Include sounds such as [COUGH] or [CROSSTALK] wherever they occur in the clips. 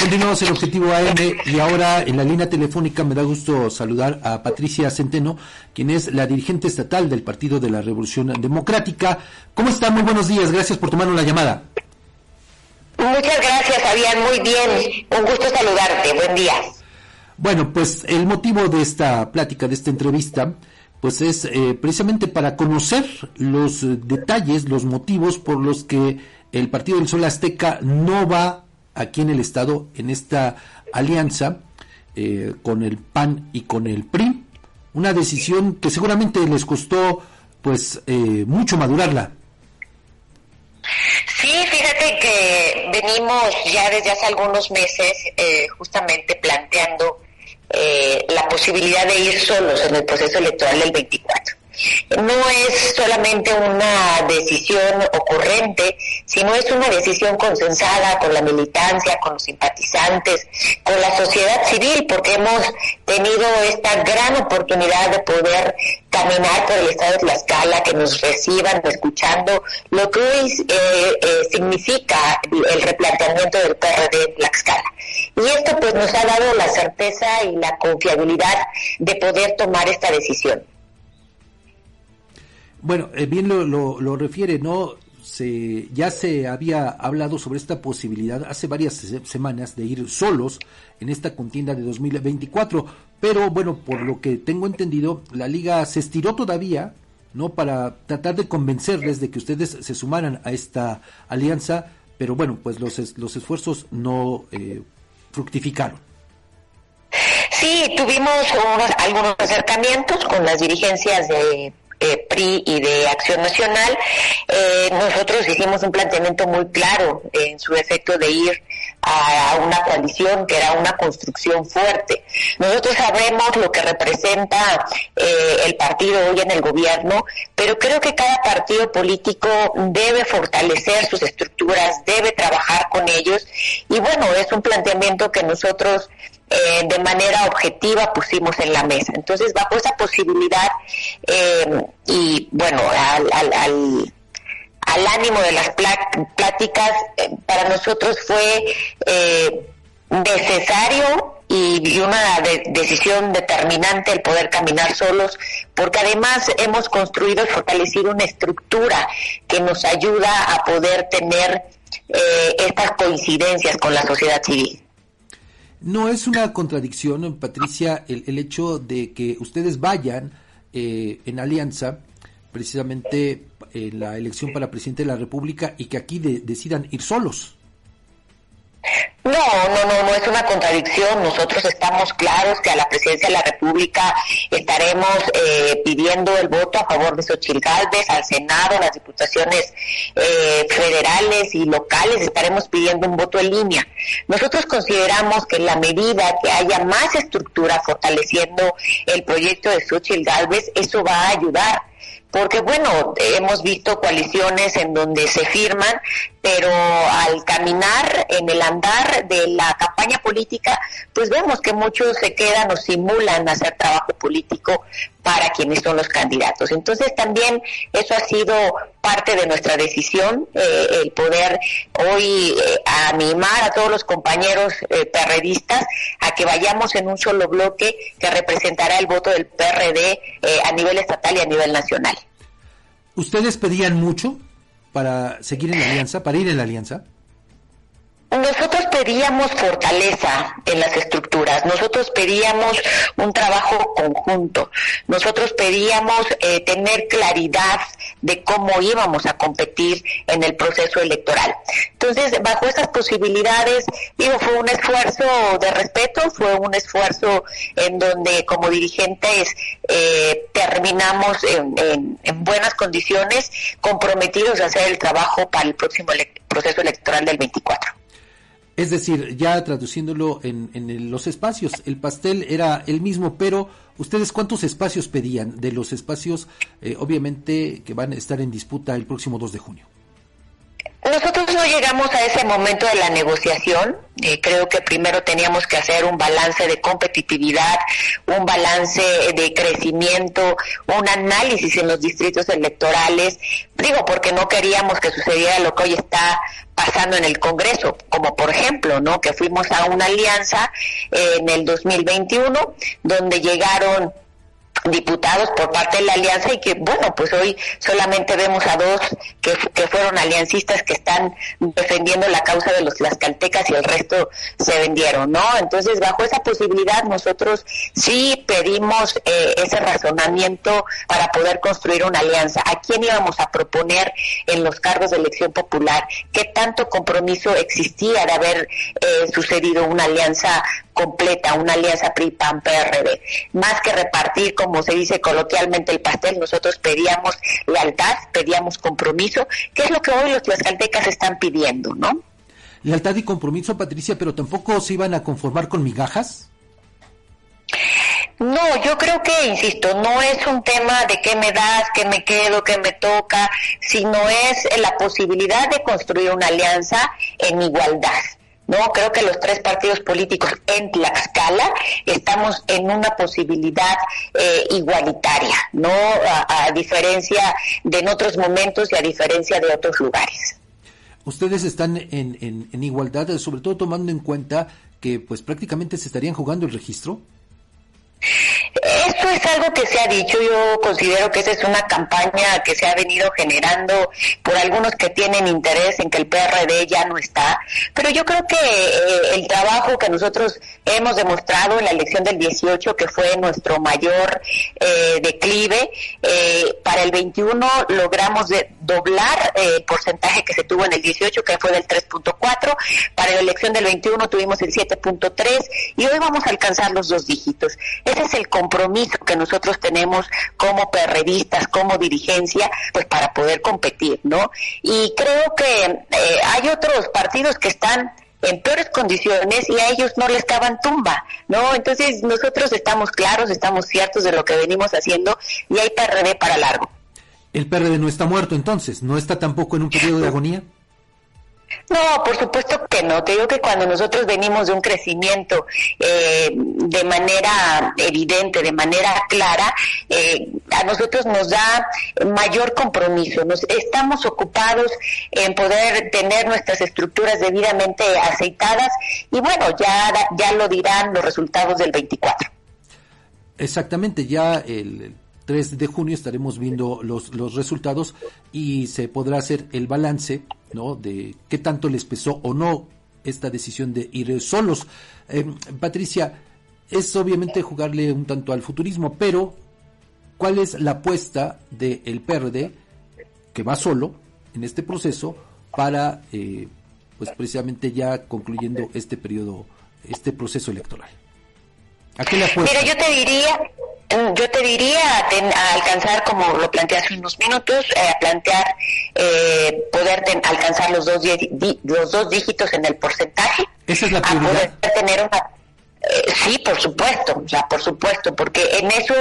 Continuamos el objetivo AM y ahora en la línea telefónica me da gusto saludar a Patricia Centeno, quien es la dirigente estatal del Partido de la Revolución Democrática. ¿Cómo está? Muy buenos días, gracias por tomarnos la llamada. Muchas gracias, Fabián, muy bien. Un gusto saludarte, buen día. Bueno, pues el motivo de esta plática, de esta entrevista, pues es eh, precisamente para conocer los detalles, los motivos por los que el Partido del Sol Azteca no va aquí en el Estado en esta alianza eh, con el PAN y con el PRI. Una decisión que seguramente les costó pues eh, mucho madurarla. Sí, fíjate que venimos ya desde hace algunos meses eh, justamente planteando la posibilidad de ir solos en el proceso electoral del 24 no es solamente una decisión ocurrente, sino es una decisión consensada con la militancia, con los simpatizantes, con la sociedad civil, porque hemos tenido esta gran oportunidad de poder caminar por el estado de Tlaxcala, que nos reciban escuchando lo que hoy eh, eh, significa el replanteamiento del PRD de Tlaxcala. Y esto pues nos ha dado la certeza y la confiabilidad de poder tomar esta decisión. Bueno, eh, bien lo, lo, refiere, ¿no? Se, ya se había hablado sobre esta posibilidad hace varias semanas de ir solos en esta contienda de 2024, pero bueno, por lo que tengo entendido, la liga se estiró todavía, ¿no? Para tratar de convencerles de que ustedes se sumaran a esta alianza, pero bueno, pues los, los esfuerzos no eh, fructificaron. Sí, tuvimos algunos acercamientos con las dirigencias de eh, PRI y de Acción Nacional, eh, nosotros hicimos un planteamiento muy claro en su efecto de ir a, una coalición que era una construcción fuerte. Nosotros sabemos lo que representa eh, el partido hoy en el gobierno, pero creo que cada partido político debe fortalecer sus estructuras, debe trabajar con ellos y bueno, es un planteamiento que nosotros eh, de manera objetiva pusimos en la mesa. Entonces, bajo esa posibilidad eh, y bueno, al, al, al, ánimo de las pláticas, eh, para nosotros fue necesario y, una decisión determinante el poder caminar solos, porque además hemos construido y fortalecido una estructura que nos ayuda a poder tener estas coincidencias con la sociedad civil. No es una contradicción, Patricia, el, hecho de que ustedes vayan eh, en alianza precisamente en la elección para presidente de la República y que aquí decidan ir solos. No, no, no, no es una contradicción. Nosotros estamos claros que a la presidencia de la República estaremos eh, pidiendo el voto a favor de Xochitl Galvez, al Senado, las diputaciones eh, federales y locales, estaremos pidiendo un voto en línea. Nosotros consideramos que en la medida que haya más estructura fortaleciendo el proyecto de Xochitl Galvez, eso va a ayudar porque bueno, hemos visto coaliciones en donde se firman, pero al caminar en el andar de la campaña política, pues vemos que muchos se quedan o simulan hacer trabajo político para quienes son los candidatos. Entonces también eso ha sido parte de nuestra decisión, eh, el poder hoy eh, animar a todos los compañeros eh, perredistas a que vayamos en un solo bloque que representará el voto del PRD a nivel estatal y a nivel nacional. ¿Ustedes pedían mucho para seguir en la alianza, para ir en la alianza? Nosotros pedíamos fortaleza en las estructuras, nosotros pedíamos un trabajo conjunto, nosotros pedíamos eh, tener claridad de cómo íbamos a competir en el proceso electoral. Entonces, bajo esas posibilidades, digo, fue un esfuerzo de respeto, fue un esfuerzo en donde como dirigentes eh, terminamos en, buenas condiciones, comprometidos a hacer el trabajo para el próximo proceso electoral del 24. Es decir, ya traduciéndolo en, los espacios, el pastel era el mismo, pero ustedes cuántos espacios pedían de los espacios, eh, obviamente, que van a estar en disputa el próximo 2 de junio. Nosotros no llegamos a ese momento de la negociación. Eh, creo que primero teníamos que hacer un balance de competitividad, un balance de crecimiento, un análisis en los distritos electorales. Digo, porque no queríamos que sucediera lo que hoy está pasando en el Congreso, como por ejemplo, ¿no? Que fuimos a una alianza en el 2021 donde llegaron diputados por parte de la alianza y que bueno pues hoy solamente vemos a dos que, fueron aliancistas que están defendiendo la causa de los tlaxcaltecas y el resto se vendieron no entonces bajo esa posibilidad nosotros sí pedimos eh, ese razonamiento para poder construir una alianza. A quién íbamos a proponer en los cargos de elección popular qué tanto compromiso existía de haber eh, sucedido una alianza completa, una alianza PRI-PAN-PRD. Más que repartir, como se dice coloquialmente, el pastel, nosotros pedíamos lealtad, pedíamos compromiso, que es lo que hoy los tlaxcaltecas están pidiendo, ¿no? Lealtad y compromiso, Patricia, pero tampoco se iban a conformar con migajas. No, yo creo que, insisto, no es un tema de qué me das, qué me quedo, qué me toca, sino es la posibilidad de construir una alianza en igualdad. No, creo que los tres partidos políticos en Tlaxcala estamos en una posibilidad eh, igualitaria, no a, diferencia de en otros momentos y a diferencia de otros lugares. Ustedes están en, en igualdad, sobre todo tomando en cuenta que pues prácticamente se estarían jugando el registro. Esto es algo que se ha dicho, yo considero que esa es una campaña que se ha venido generando por algunos que tienen interés en que el PRD ya no está, pero yo creo que eh, el trabajo que nosotros hemos demostrado en la elección del 18, que fue nuestro mayor eh, declive, eh, para el 21 logramos doblar el porcentaje que se tuvo en el 18, que fue del 3.4, para la elección del 21 tuvimos el 7.3 y hoy vamos a alcanzar los dos dígitos. Ese es el compromiso que nosotros tenemos como perredistas, como dirigencia, pues para poder competir, ¿no? Y creo que eh, hay otros partidos que están en peores condiciones y a ellos no les caban tumba, ¿no? Entonces nosotros estamos claros, estamos ciertos de lo que venimos haciendo y hay PRD para largo. El PRD no está muerto entonces, no está tampoco en un periodo de agonía. No, por supuesto que no. Te digo que cuando nosotros venimos de un crecimiento eh, de manera evidente, de manera clara, eh, a nosotros nos da mayor compromiso. Nos estamos ocupados en poder tener nuestras estructuras debidamente aceitadas y bueno, ya ya lo dirán los resultados del 24. Exactamente, ya el 3 de junio estaremos viendo los, los resultados y se podrá hacer el balance ¿no? de qué tanto les pesó o no esta decisión de ir solos. Eh, Patricia, es obviamente jugarle un tanto al futurismo, pero ¿cuál es la apuesta del PRD que va solo en este proceso para, eh, pues precisamente ya concluyendo este periodo, este proceso electoral? ¿A qué le apuesta? Mira, yo te diría, yo te diría a, alcanzar, como lo planteé hace unos minutos, eh, a plantear eh, poder alcanzar los dos, los dos dígitos en el porcentaje. Esa es la prioridad. A poder tener una eh, sí, por supuesto, o sea, por supuesto, porque en eso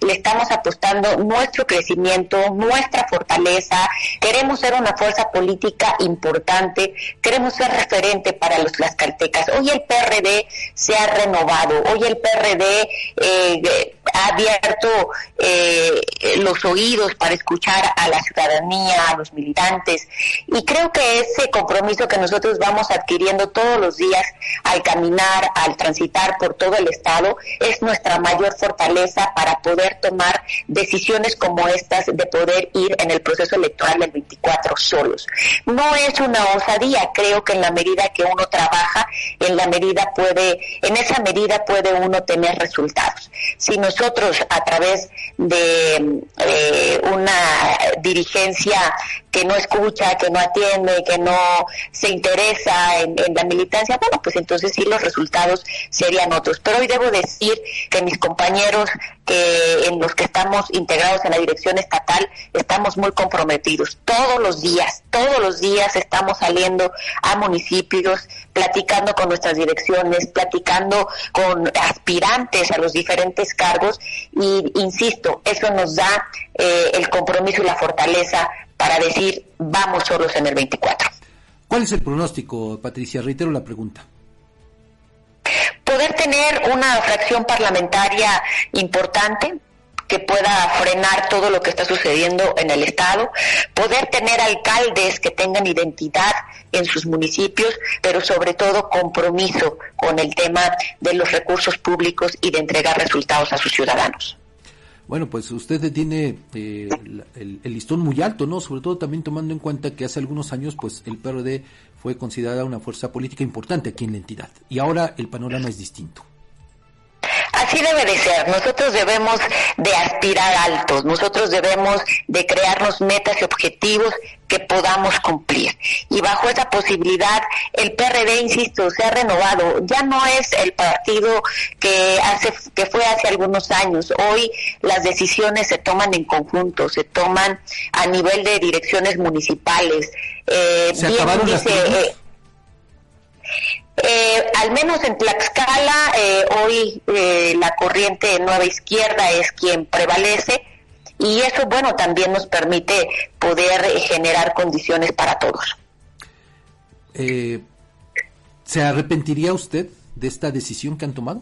le estamos apostando nuestro crecimiento, nuestra fortaleza, queremos ser una fuerza política importante, queremos ser referente para los tlaxcaltecas. Hoy el PRD se ha renovado, hoy el PRD eh, ha abierto eh, los oídos para escuchar a la ciudadanía, a los militantes, y creo que ese compromiso que nosotros vamos adquiriendo todos los días al caminar, al transitar, por todo el Estado es nuestra mayor fortaleza para poder tomar decisiones como estas de poder ir en el proceso electoral del 24 solos. No es una osadía, creo que en la medida que uno trabaja, en la medida puede, en esa medida puede uno tener resultados. Si nosotros a través de eh, una dirigencia que no escucha, que no atiende, que no se interesa en, en la militancia, bueno, pues entonces sí los resultados serían otros. Pero hoy debo decir que mis compañeros que en los que estamos integrados en la dirección estatal estamos muy comprometidos. Todos los días, todos los días estamos saliendo a municipios, platicando con nuestras direcciones, platicando con aspirantes a los diferentes cargos y insisto, eso nos da eh, el compromiso y la fortaleza para decir vamos solos en el 24. ¿Cuál es el pronóstico, Patricia? Reitero la pregunta poder tener una fracción parlamentaria importante que pueda frenar todo lo que está sucediendo en el Estado, poder tener alcaldes que tengan identidad en sus municipios, pero sobre todo compromiso con el tema de los recursos públicos y de entregar resultados a sus ciudadanos. Bueno, pues usted tiene eh, el, el, listón muy alto, ¿no? Sobre todo también tomando en cuenta que hace algunos años, pues el PRD fue considerada una fuerza política importante aquí en la entidad. Y ahora el panorama es distinto. Así debe de ser. Nosotros debemos de aspirar altos. Nosotros debemos de crearnos metas y objetivos que podamos cumplir. Y bajo esa posibilidad, el PRD, insisto, se ha renovado. Ya no es el partido que hace que fue hace algunos años. Hoy las decisiones se toman en conjunto, se toman a nivel de direcciones municipales. Eh, ¿Se acabaron las eh, eh, al menos en Tlaxcala, eh, hoy eh, la corriente nueva izquierda es quien prevalece y eso, bueno, también nos permite poder generar condiciones para todos. ¿Se arrepentiría usted de esta decisión que han tomado?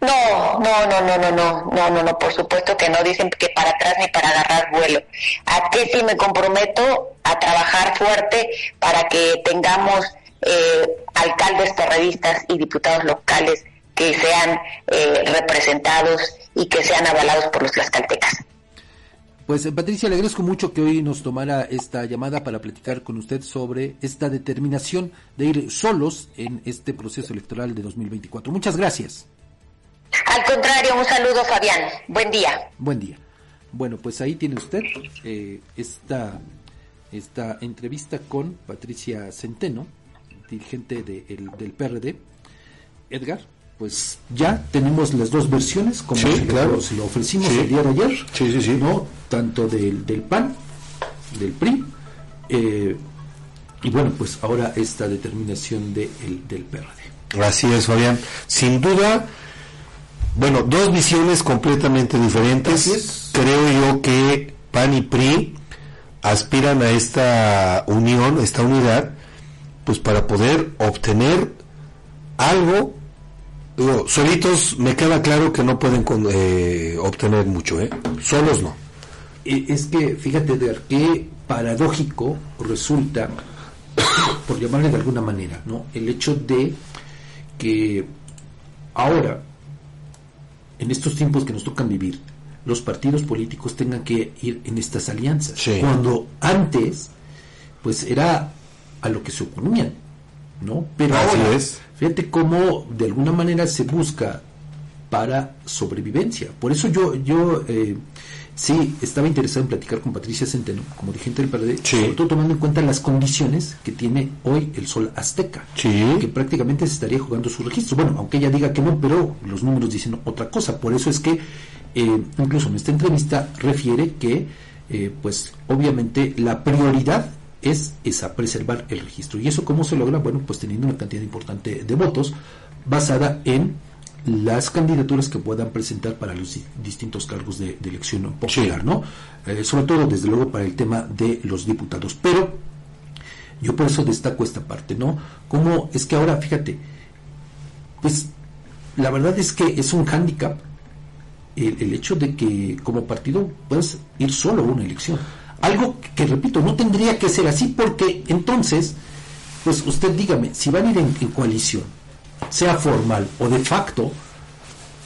No, no, no, no, no, no, no, no, no, por supuesto que no dicen que para atrás ni para agarrar vuelo. ¿A qué sí me comprometo? A trabajar fuerte para que tengamos eh, alcaldes terroristas y diputados locales que sean eh, representados y que sean avalados por los tlaxcaltecas. Pues eh, Patricia, le agradezco mucho que hoy nos tomara esta llamada para platicar con usted sobre esta determinación de ir solos en este proceso electoral de 2024. Muchas gracias. Al contrario, un saludo Fabián. Buen día. Buen día. Bueno, pues ahí tiene usted esta, esta entrevista con Patricia Centeno, dirigente del PRD, Edgar, pues ya tenemos las dos versiones, como claro. lo, ofrecimos el día de ayer, sí, sí, ¿no? tanto del, del PAN, del PRI, eh, y bueno, pues ahora esta determinación de, del PRD. Así es, Fabián. Sin duda, bueno, dos visiones completamente diferentes. Creo yo que PAN y PRI aspiran a esta unión, esta unidad, pues para poder obtener algo, solitos me queda claro que no pueden eh, obtener mucho, ¿eh? Solos no. E, es que, fíjate, Edgar, qué paradójico resulta, [COUGHS] por llamarle de alguna manera, ¿no? El hecho de que ahora, en estos tiempos que nos tocan vivir, los partidos políticos tengan que ir en estas alianzas. Cuando antes, pues era a lo que se oponían, ¿no? Pero ahora, fíjate cómo de alguna manera se busca para sobrevivencia. Por eso yo, yo eh, sí estaba interesado en platicar con Patricia Centeno, como dirigente del PRD, sobre todo tomando en cuenta las condiciones que tiene hoy el Sol Azteca, que prácticamente se estaría jugando su registro. Bueno, aunque ella diga que no, pero los números dicen otra cosa. Por eso es que eh, incluso en esta entrevista refiere que, eh, pues obviamente la prioridad es esa, preservar el registro. ¿Y eso cómo se logra? Bueno, pues teniendo una cantidad importante de votos basada en las candidaturas que puedan presentar para los distintos cargos de, elección popular, ¿no? Eh, sobre todo, desde luego, para el tema de los diputados. Pero yo por eso destaco esta parte, ¿no? Cómo es que ahora, fíjate, pues la verdad es que es un hándicap el, el hecho de que como partido puedas ir solo a una elección. Algo que, repito, no tendría que ser así porque entonces, pues usted dígame, si van a ir en, coalición, sea formal o de facto,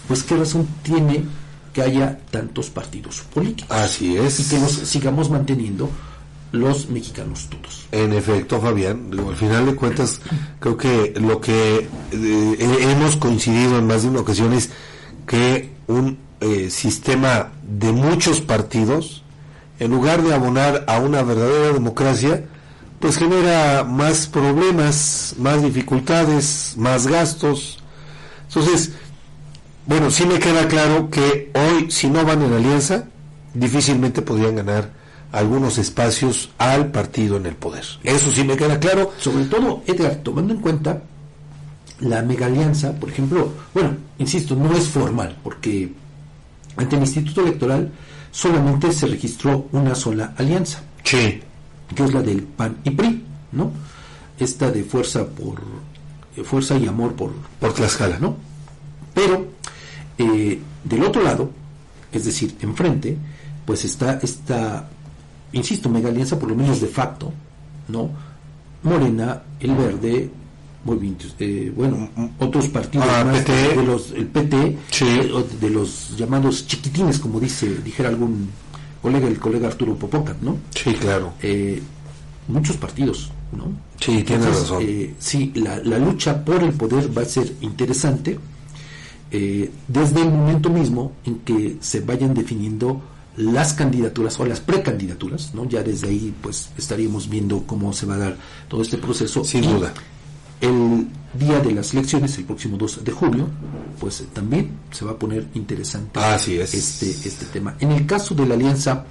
pues qué razón tiene que haya tantos partidos políticos. Así es. Y que los sigamos manteniendo los mexicanos todos. En efecto, Fabián, al final de cuentas, creo que lo que eh, hemos coincidido en más de una ocasión es que un eh, sistema de muchos partidos en lugar de abonar a una verdadera democracia, pues genera más problemas, más dificultades, más gastos. Entonces, bueno, sí me queda claro que hoy, si no van en alianza, difícilmente podrían ganar algunos espacios al partido en el poder. Eso sí me queda claro. Sobre todo, Edgar, tomando en cuenta la mega alianza, por ejemplo, bueno, insisto, no es formal, porque ante el Instituto Electoral solamente se registró una sola alianza. Sí. Que es la del PAN y PRI. ¿no? Esta de fuerza por eh, fuerza y amor por, por Tlaxcala, ¿no? Pero eh, del otro lado, es decir, enfrente, pues está esta, insisto, mega alianza, por lo menos de facto, ¿no? Morena, el Verde, eh, bueno, otros partidos ah, más PT. de los, el PT, Sí. de, de los llamados chiquitines, como dice, dijera algún colega, el colega Arturo Popoca, ¿no? Sí, claro. Eh, muchos partidos, ¿no? Sí, tiene Entonces, razón. eh, sí, la, la lucha por el poder va a ser interesante eh, desde el momento mismo en que se vayan definiendo las candidaturas o las precandidaturas, ¿no? Ya desde ahí, pues, estaríamos viendo cómo se va a dar todo este proceso. Sin Y duda. El día de las elecciones, el próximo 2 de julio, pues también se va a poner interesante Así es. este, este tema. En el caso de la alianza,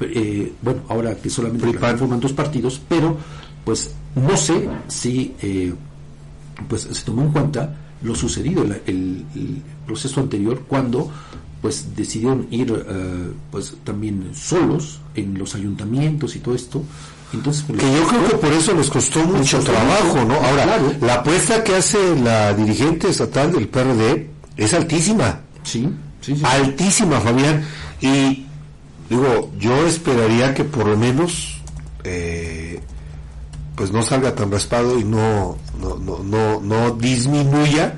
eh, bueno, ahora que solamente la conforman dos partidos, pero pues no sé si eh, pues se tomó en cuenta lo sucedido el, el- el proceso anterior cuando pues decidieron ir eh, pues también solos en los ayuntamientos y todo esto entonces pues, Que yo creo que por eso les costó mucho trabajo, ¿no? Ahora, claro. la apuesta que hace la dirigente estatal del PRD es altísima. sí, sí, sí. altísima, Fabián. Y digo, yo esperaría que por lo menos eh, pues no salga tan raspado y no no, no, no, no disminuya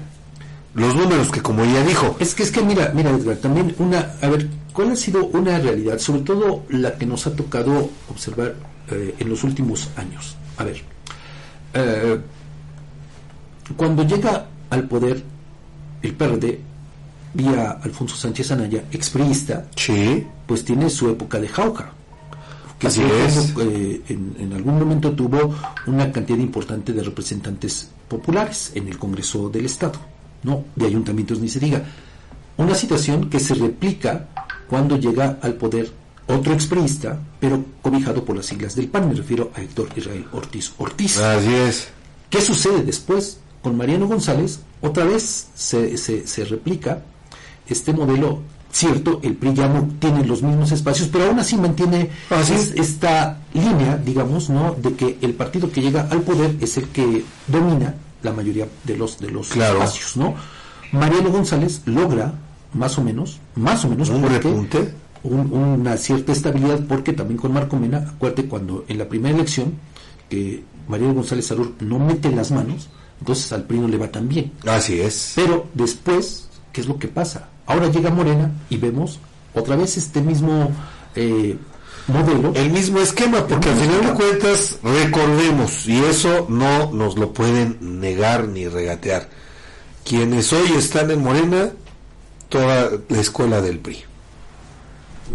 los números que como ella dijo. Es que es que mira, mira Edgar, también una, a ver, ¿cuál ha sido una realidad, sobre todo la que nos ha tocado observar eh, en los últimos años? A ver, eh, cuando llega al poder el PRD vía Alfonso Sánchez Anaya, expriista, Sí, pues tiene su época de jauja. Que Así es. eh, en, en algún momento tuvo una cantidad importante de representantes populares en el Congreso del Estado, no de ayuntamientos ni se diga. Una situación que se replica cuando llega al poder otro expriista, pero cobijado por las siglas del PAN, me refiero a Héctor Israel Ortiz Ortiz. así es. ¿Qué sucede después? Con Mariano González, otra vez se, se, se replica este modelo. Cierto, el PRI ya no tiene los mismos espacios, pero aún así mantiene Ah, sí. es- esta línea, digamos, ¿no? De que el partido que llega al poder es el que domina la mayoría de los de los Claro. espacios, ¿no? Mariano González logra más o menos, más o menos Un porque- repunte. Un- una cierta estabilidad porque también con Marco Mena, acuérdate cuando en la primera elección que Mariano González Sarur no mete las manos, entonces al PRI no le va tan bien. Así es. Pero después, ¿qué es lo que pasa? Ahora llega Morena y vemos otra vez este mismo eh, modelo. El mismo esquema, porque al final de cuentas, recordemos, y eso no nos lo pueden negar ni regatear, quienes hoy están en Morena, toda la escuela del PRI.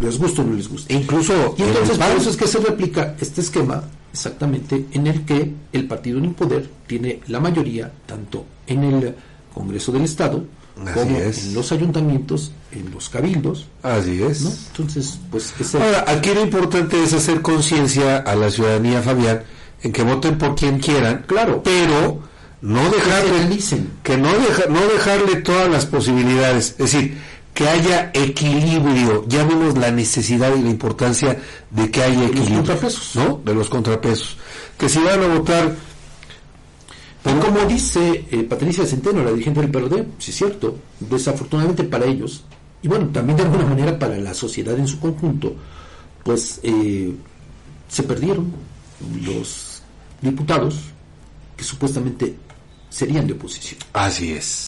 Les gusta o no les gusta. E incluso Y en entonces por eso es que se replica este esquema exactamente en el que el partido en el poder tiene la mayoría tanto en el Congreso del Estado Así como es. en los ayuntamientos, en los cabildos, Así es. ¿no? Entonces, pues ese Ahora, aquí lo importante es hacer conciencia a la ciudadanía, Fabián, en que voten por quien quieran, Claro. pero no dejarle, analicen. que no, deja, no dejarle todas las posibilidades, es decir, que haya equilibrio, ya vemos la necesidad y la importancia de que haya los equilibrio, contrapesos. ¿no? De los contrapesos. Que si van a votar Y como dice eh, Patricia Centeno, la dirigente del PRD, sí es cierto, desafortunadamente para ellos, y bueno, también de alguna manera para la sociedad en su conjunto, pues eh, se perdieron los diputados que supuestamente serían de oposición. Así es.